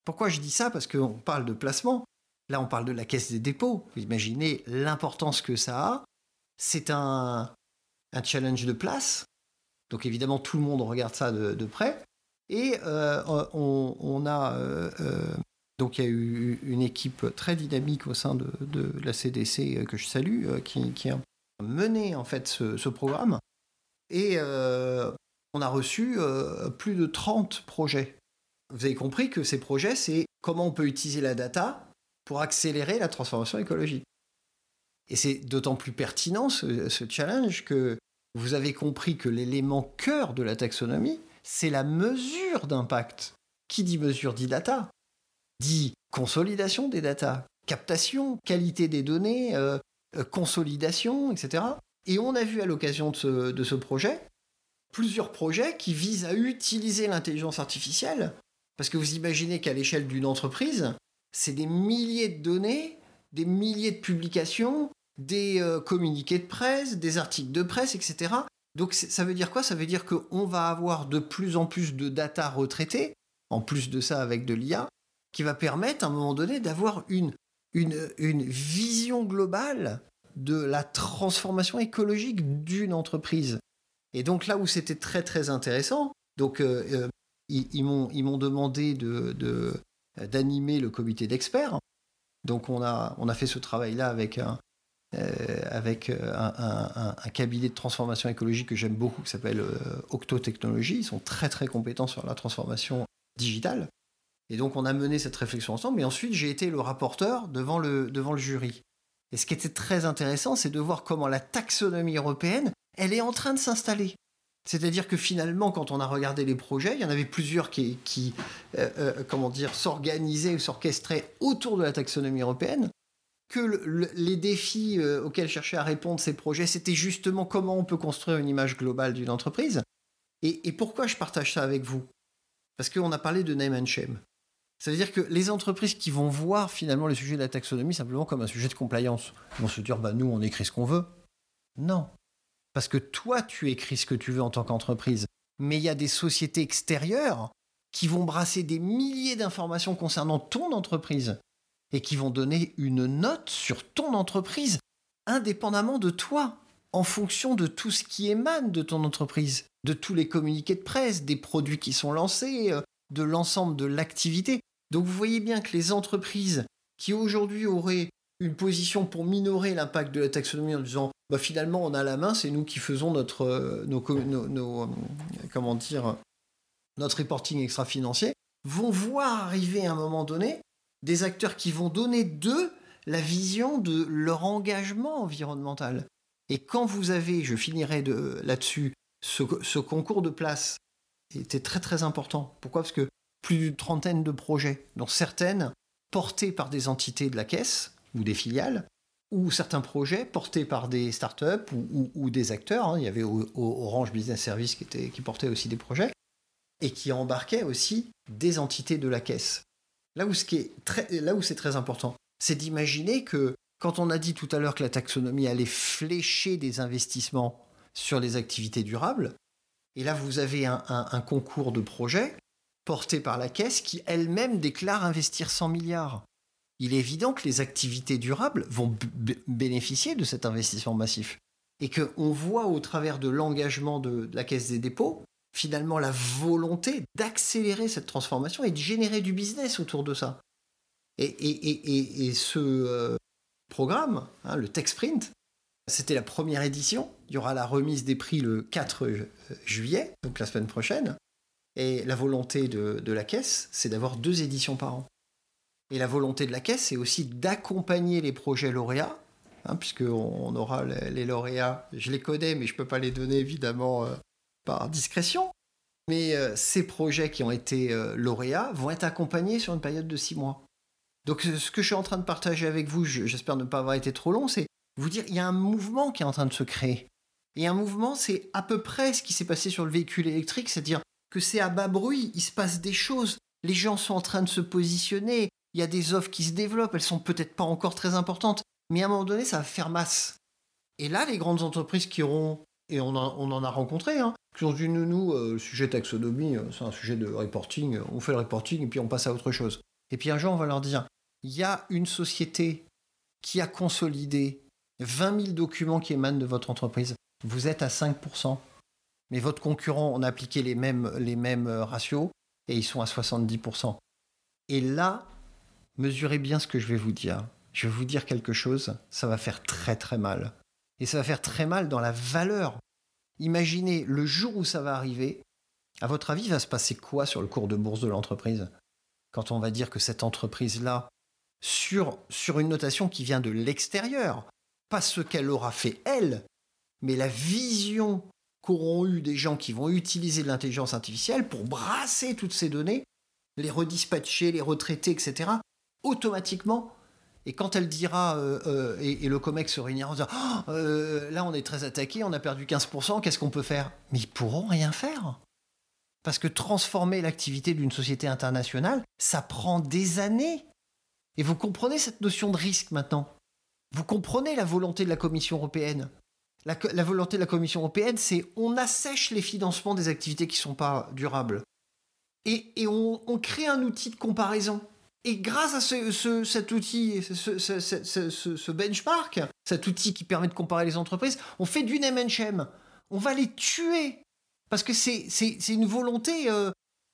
Pourquoi je dis ça? Parce qu'on parle de placement, Là, on parle de la caisse des dépôts. Vous imaginez l'importance que ça a. C'est un, challenge de place. Donc évidemment, tout le monde regarde ça de, près. Et euh, on, a euh, euh, donc il y a eu une équipe très dynamique au sein de, la CDC que je salue, qui, a mené en fait ce programme. Et on a reçu plus de 30 projets. Vous avez compris que ces projets, c'est comment on peut utiliser la data pour accélérer la transformation écologique. Et c'est d'autant plus pertinent ce, challenge que vous avez compris que l'élément cœur de la taxonomie, c'est la mesure d'impact. Qui dit mesure dit data, dit consolidation des data, captation, qualité des données, euh, euh, consolidation, etc. Et on a vu à l'occasion de ce, projet plusieurs projets qui visent à utiliser l'intelligence artificielle. Parce que vous imaginez qu'à l'échelle d'une entreprise, c'est des milliers de données, des milliers de publications, des euh, communiqués de presse, des articles de presse, etc. Donc ça veut dire quoi? Ça veut dire qu'on va avoir de plus en plus de data retraitées, en plus de ça avec de l'IA, qui va permettre à un moment donné d'avoir une, une, vision globale de la transformation écologique d'une entreprise. Et donc là où c'était très très intéressant, donc euh, euh, ils, ils m'ont demandé de, d'animer le comité d'experts. Donc on a, on a fait ce travail-là avec un, euh, avec un, cabinet de transformation écologique que j'aime beaucoup qui s'appelle Technologies. Ils sont très très compétents sur la transformation digitale. Et donc on a mené cette réflexion ensemble. Et ensuite j'ai été le rapporteur devant le, devant le jury. Et ce qui était très intéressant, c'est de voir comment la taxonomie européenne, elle est en train de s'installer. C'est-à-dire que finalement, quand on a regardé les projets, il y en avait plusieurs qui, euh, euh, comment dire, s'organisaient ou s'orchestraient autour de la taxonomie européenne. Que les défis euh, auxquels cherchaient à répondre ces projets, c'était justement comment on peut construire une image globale d'une entreprise. Et, pourquoi je partage ça avec vous? Parce qu'on a parlé de name and shame. Ça veut dire que les entreprises qui vont voir finalement le sujet de la taxonomie simplement comme un sujet de compliance, vont se dire bah nous on écrit ce qu'on veut. Non. Parce que toi tu écris ce que tu veux en tant qu'entreprise. Mais il y a des sociétés extérieures qui vont brasser des milliers d'informations concernant ton entreprise et qui vont donner une note sur ton entreprise indépendamment de toi, en fonction de tout ce qui émane de ton entreprise, de tous les communiqués de presse, des produits qui sont lancés, euh, de l'ensemble de l'activité. Donc vous voyez bien que les entreprises qui aujourd'hui auraient une position pour minorer l'impact de la taxonomie en disant bah, finalement on a la main, c'est nous qui faisons notre, euh, nos, euh, comment dire, notre reporting extra-financier, vont voir arriver à un moment donné des acteurs qui vont donner d'eux la vision de leur engagement environnemental. Et quand vous avez, je finirai là-dessus, ce, ce, concours de place était très très important. Pourquoi? Parce que plus d'une trentaine de projets, dont certaines portés par des entités de la caisse ou des filiales, ou certains projets portés par des startups ou, des acteurs. Hein. Il y avait Orange Business Service qui, portait aussi des projets et qui embarquait aussi des entités de la caisse. Là où, c'est très important, c'est d'imaginer que quand on a dit tout à l'heure que la taxonomie allait flécher des investissements sur les activités durables, et là vous avez un, concours de projets portée par la Caisse qui elle-même déclare investir 100 milliards. Il est évident que les activités durables vont bénéficier de cet investissement massif. Et qu'on voit au travers de l'engagement de, la Caisse des dépôts, finalement la volonté d'accélérer cette transformation et de générer du business autour de ça. Et, ce euh, programme, hein, le Tech Sprint, c'était la première édition. Il y aura la remise des prix le 4 juillet, donc la semaine prochaine. Et la volonté de, la caisse, c'est d'avoir deux éditions par an. Et la volonté de la caisse, c'est aussi d'accompagner les projets lauréats, hein, puisqu'on aura les, lauréats, je les connais, mais je ne peux pas les donner évidemment euh, par discrétion. Mais euh, ces projets qui ont été euh, lauréats vont être accompagnés sur une période de six mois. Donc ce que je suis en train de partager avec vous, j'espère ne pas avoir été trop long, c'est vous dire, il y a un mouvement qui est en train de se créer. Et un mouvement, c'est à peu près ce qui s'est passé sur le véhicule électrique, c'est-à-dire que c'est à bas bruit, il se passe des choses, les gens sont en train de se positionner, il y a des offres qui se développent, elles sont peut-être pas encore très importantes, mais à un moment donné, ça va faire masse. Et là, les grandes entreprises qui auront, et on, en a rencontré, hein, qui ont dit nous, euh, le sujet taxonomie, euh, c'est un sujet de reporting, euh, on fait le reporting et puis on passe à autre chose. Et puis un jour, on va leur dire, il y a une société qui a consolidé 20 000 documents qui émanent de votre entreprise. Vous êtes à 5% mais votre concurrent, on a appliqué les mêmes, les mêmes euh, ratios et ils sont à 70%. Et là, mesurez bien ce que je vais vous dire. Je vais vous dire quelque chose, ça va faire très très mal. Et ça va faire très mal dans la valeur. Imaginez le jour où ça va arriver, à votre avis, va se passer quoi sur le cours de bourse de l'entreprise? Quand on va dire que cette entreprise-là, sur, sur une notation qui vient de l'extérieur, pas ce qu'elle aura fait elle, mais la vision qu'auront eu des gens qui vont utiliser l'intelligence artificielle pour brasser toutes ces données, les redispatcher, les retraiter, etc., automatiquement. Et quand elle dira, euh, euh, et, le COMEX se réunira en disant oh, euh, Là, on est très attaqué, on a perdu 15%, qu'est-ce qu'on peut faire? Mais ils pourront rien faire. Parce que transformer l'activité d'une société internationale, ça prend des années. Et vous comprenez cette notion de risque maintenant? Vous comprenez la volonté de la Commission européenne? La, volonté de la Commission européenne, c'est on assèche les financements des activités qui ne sont pas durables. Et, on, crée un outil de comparaison. Et grâce à cet outil, ce, benchmark, cet outil qui permet de comparer les entreprises, on fait du name and shame. On va les tuer. Parce que c'est une volonté euh,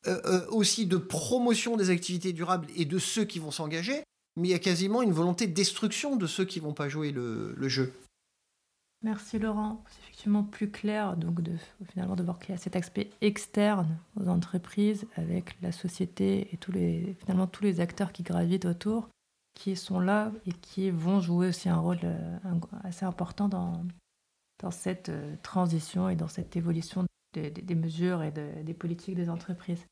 euh, euh, aussi de promotion des activités durables et de ceux qui vont s'engager, mais il y a quasiment une volonté de destruction de ceux qui vont pas jouer le, jeu. Merci Laurent. C'est effectivement plus clair donc de finalement de voir qu'il y a cet aspect externe aux entreprises avec la société et tous les finalement tous les acteurs qui gravitent autour qui sont là et qui vont jouer aussi un rôle euh, assez important dans, cette transition et dans cette évolution des mesures et des politiques des entreprises.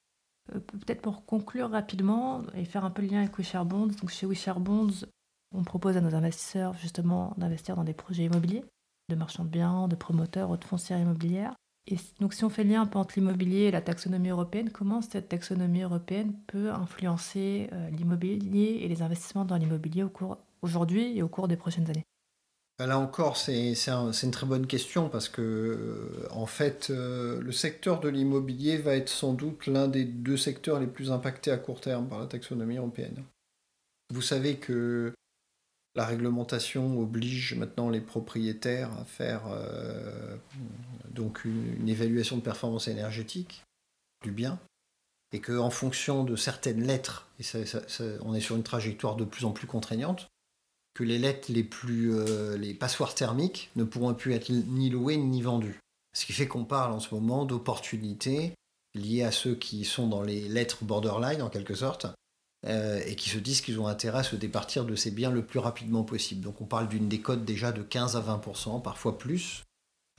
Euh, peut-être pour conclure rapidement et faire un peu le lien avec Wisher Bonds. Chez Wisher Bonds, on propose à nos investisseurs justement d'investir dans des projets immobiliers, de marchands de biens, de promoteurs ou de foncières immobilières. Et donc si on fait le lien entre l'immobilier et la taxonomie européenne, comment cette taxonomie européenne peut influencer euh, l'immobilier et les investissements dans l'immobilier au cours aujourd'hui et au cours des prochaines années? Bah, là encore, c'est une très bonne question parce que, euh, en fait, euh, le secteur de l'immobilier va être sans doute l'un des deux secteurs les plus impactés à court terme par la taxonomie européenne. Vous savez que la réglementation oblige maintenant les propriétaires à faire euh, donc une, évaluation de performance énergétique du bien et qu'en fonction de certaines lettres, et on est sur une trajectoire de plus en plus contraignante, que les lettres les plus euh, les passoires thermiques ne pourront plus être ni louées ni vendues. Ce qui fait qu'on parle en ce moment d'opportunités liées à ceux qui sont dans les lettres borderline en quelque sorte euh, et qui se disent qu'ils ont intérêt à se départir de ces biens le plus rapidement possible. Donc on parle d'une décote déjà de 15 à 20%, parfois plus,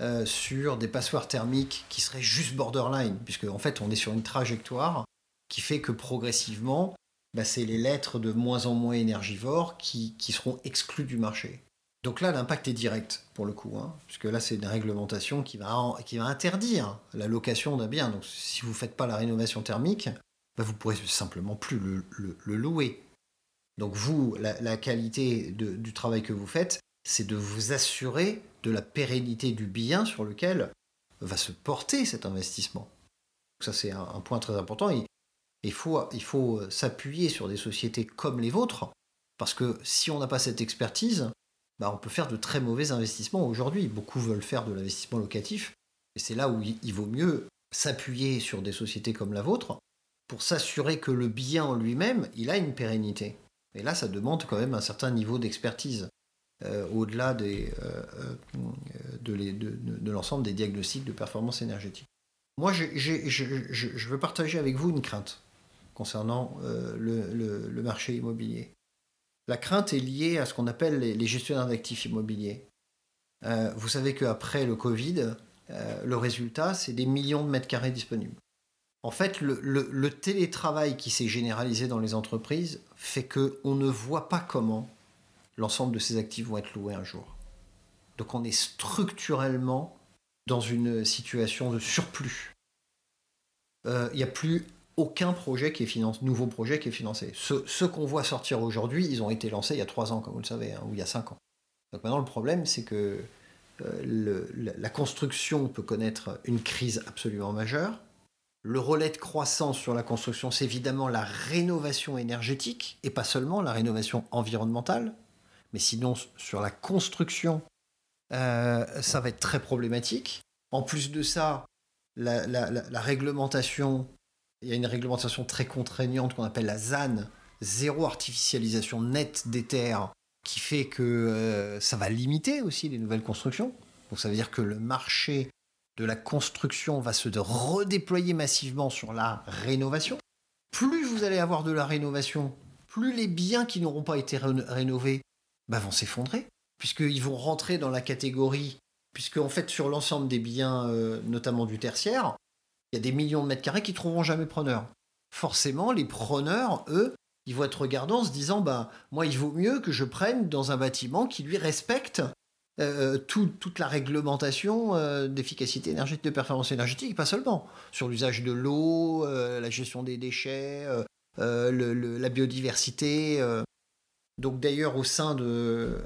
euh, sur des passoires thermiques qui seraient juste borderline, puisque en fait on est sur une trajectoire qui fait que progressivement bah, c'est les lettres de moins en moins énergivores qui, seront exclues du marché. Donc là, l'impact est direct pour le coup, hein, puisque là, c'est une réglementation qui va, qui va interdire la location d'un bien. Donc si vous ne faites pas la rénovation thermique, bah, vous ne pourrez simplement plus le, louer. Donc vous, la, qualité du travail que vous faites, c'est de vous assurer de la pérennité du bien sur lequel va se porter cet investissement. ça, c'est un, point très important. Il faut, s'appuyer sur des sociétés comme les vôtres, parce que si on n'a pas cette expertise, bah on peut faire de très mauvais investissements aujourd'hui. Beaucoup veulent faire de l'investissement locatif, et c'est là où il vaut mieux s'appuyer sur des sociétés comme la vôtre pour s'assurer que le bien en lui-même, il a une pérennité. Et là, ça demande quand même un certain niveau d'expertise, euh, au-delà des, euh, de, l'ensemble des diagnostics de performance énergétique. Moi, je veux partager avec vous une crainte concernant euh, le, marché immobilier. La crainte est liée à ce qu'on appelle les, gestionnaires d'actifs immobiliers. Euh, vous savez qu'après le Covid, euh, le résultat, c'est des millions de mètres carrés disponibles. En fait, le, télétravail qui s'est généralisé dans les entreprises fait qu'on ne voit pas comment l'ensemble de ces actifs vont être loués un jour. Donc on est structurellement dans une situation de surplus. Il n'y a plus aucun projet qui est nouveau projet qui est financé. Ceux, qu'on voit sortir aujourd'hui, ils ont été lancés il y a trois ans, comme vous le savez, hein, ou il y a cinq ans. Donc maintenant, le problème, c'est que euh, la construction peut connaître une crise absolument majeure. Le relais de croissance sur la construction, c'est évidemment la rénovation énergétique, et pas seulement la rénovation environnementale, mais sinon sur la construction, euh, ça va être très problématique. En plus de ça, la réglementation il y a une réglementation très contraignante qu'on appelle la ZAN, zéro artificialisation nette des terres, qui fait que euh, ça va limiter aussi les nouvelles constructions. Donc ça veut dire que le marché de la construction va se redéployer massivement sur la rénovation. Plus vous allez avoir de la rénovation, plus les biens qui n'auront pas été rénovés bah, vont s'effondrer, puisqu'ils vont rentrer dans la catégorie, puisque en fait sur l'ensemble des biens, euh, notamment du tertiaire, il y a des millions de mètres carrés qui trouveront jamais preneur. Forcément, les preneurs, eux, ils vont être regardants en se disant bah moi il vaut mieux que je prenne dans un bâtiment qui lui respecte euh, toute la réglementation euh, d'efficacité énergétique, de performance énergétique, pas seulement sur l'usage de l'eau, euh, la gestion des déchets, la biodiversité. Donc d'ailleurs au sein de,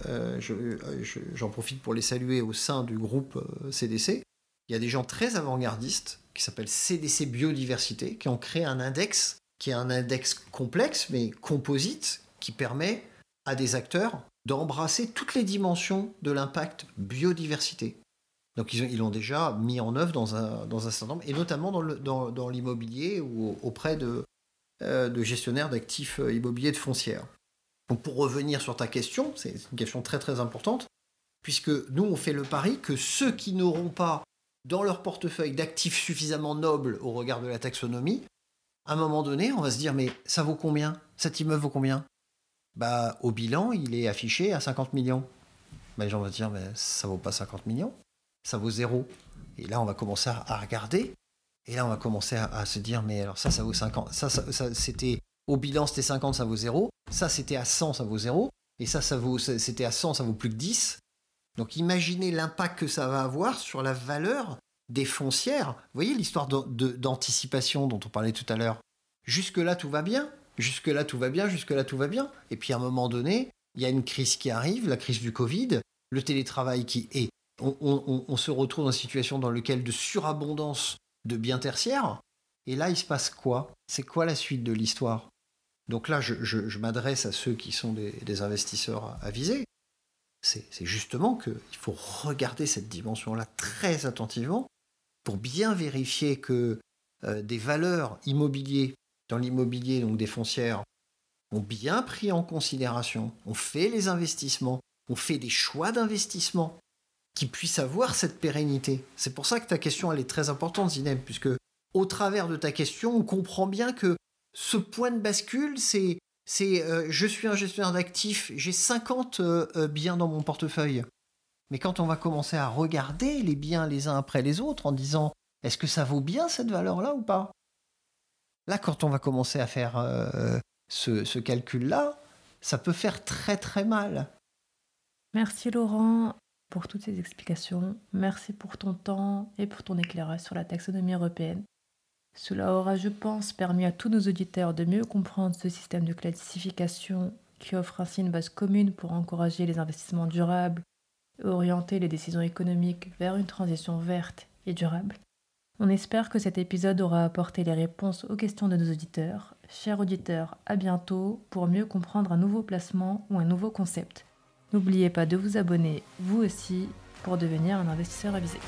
j'en profite pour les saluer au sein du groupe CDC, il y a des gens très avant-gardistes qui s'appellent CDC Biodiversité qui ont créé un index qui est un index complexe mais composite qui permet à des acteurs d'embrasser toutes les dimensions de l'impact biodiversité. Donc ils l'ont déjà mis en œuvre dans un, certain nombre, et notamment dans l'immobilier ou auprès de, euh, de gestionnaires d'actifs euh, immobiliers de foncières. Donc pour revenir sur ta question, c'est une question très très importante, puisque nous on fait le pari que ceux qui n'auront pas dans leur portefeuille d'actifs suffisamment nobles au regard de la taxonomie, à un moment donné, on va se dire mais ça vaut combien? Cet immeuble vaut combien? Bah au bilan, il est affiché à 50 millions. Bah, les gens vont dire mais ça vaut pas 50 millions, ça vaut zéro. Et là, on va commencer à regarder. Et là, on va commencer à, se dire mais alors ça, ça vaut 50. Ça, ça, c'était au bilan, c'était 50, ça vaut zéro. Ça, c'était à 100, ça vaut zéro. Et ça, ça vaut, c'était à 100, ça vaut plus que 10. Donc imaginez l'impact que ça va avoir sur la valeur des foncières. Vous voyez l'histoire d'anticipation dont on parlait tout à l'heure. Jusque-là, tout va bien. Jusque-là, tout va bien. Jusque-là, tout va bien. Et puis à un moment donné, il y a une crise qui arrive, la crise du Covid, le télétravail qui est. On, se retrouve dans une situation dans laquelle de surabondance de biens tertiaires. Et là, il se passe quoi? C'est quoi la suite de l'histoire? Donc là, je, m'adresse à ceux qui sont des, investisseurs avisés c'est justement qu'il faut regarder cette dimension-là très attentivement pour bien vérifier que euh, des valeurs immobilières dans l'immobilier, donc des foncières, ont bien pris en considération, on fait les investissements, on fait des choix d'investissement qui puissent avoir cette pérennité. C'est pour ça que ta question elle est très importante, Zinem, puisque au travers de ta question, on comprend bien que ce point de bascule, c'est c'est euh, je suis un gestionnaire d'actifs, j'ai 50 euh, euh, biens dans mon portefeuille. Mais quand on va commencer à regarder les biens les uns après les autres en disant est-ce que ça vaut bien cette valeur-là ou pas? Là, quand on va commencer à faire ce, ce calcul-là, ça peut faire très très mal. Merci Laurent pour toutes ces explications. Merci pour ton temps et pour ton éclairage sur la taxonomie européenne. Cela aura, je pense, permis à tous nos auditeurs de mieux comprendre ce système de classification qui offre ainsi une base commune pour encourager les investissements durables et orienter les décisions économiques vers une transition verte et durable. On espère que cet épisode aura apporté les réponses aux questions de nos auditeurs. Chers auditeurs, à bientôt pour mieux comprendre un nouveau placement ou un nouveau concept. N'oubliez pas de vous abonner, vous aussi, pour devenir un investisseur avisé.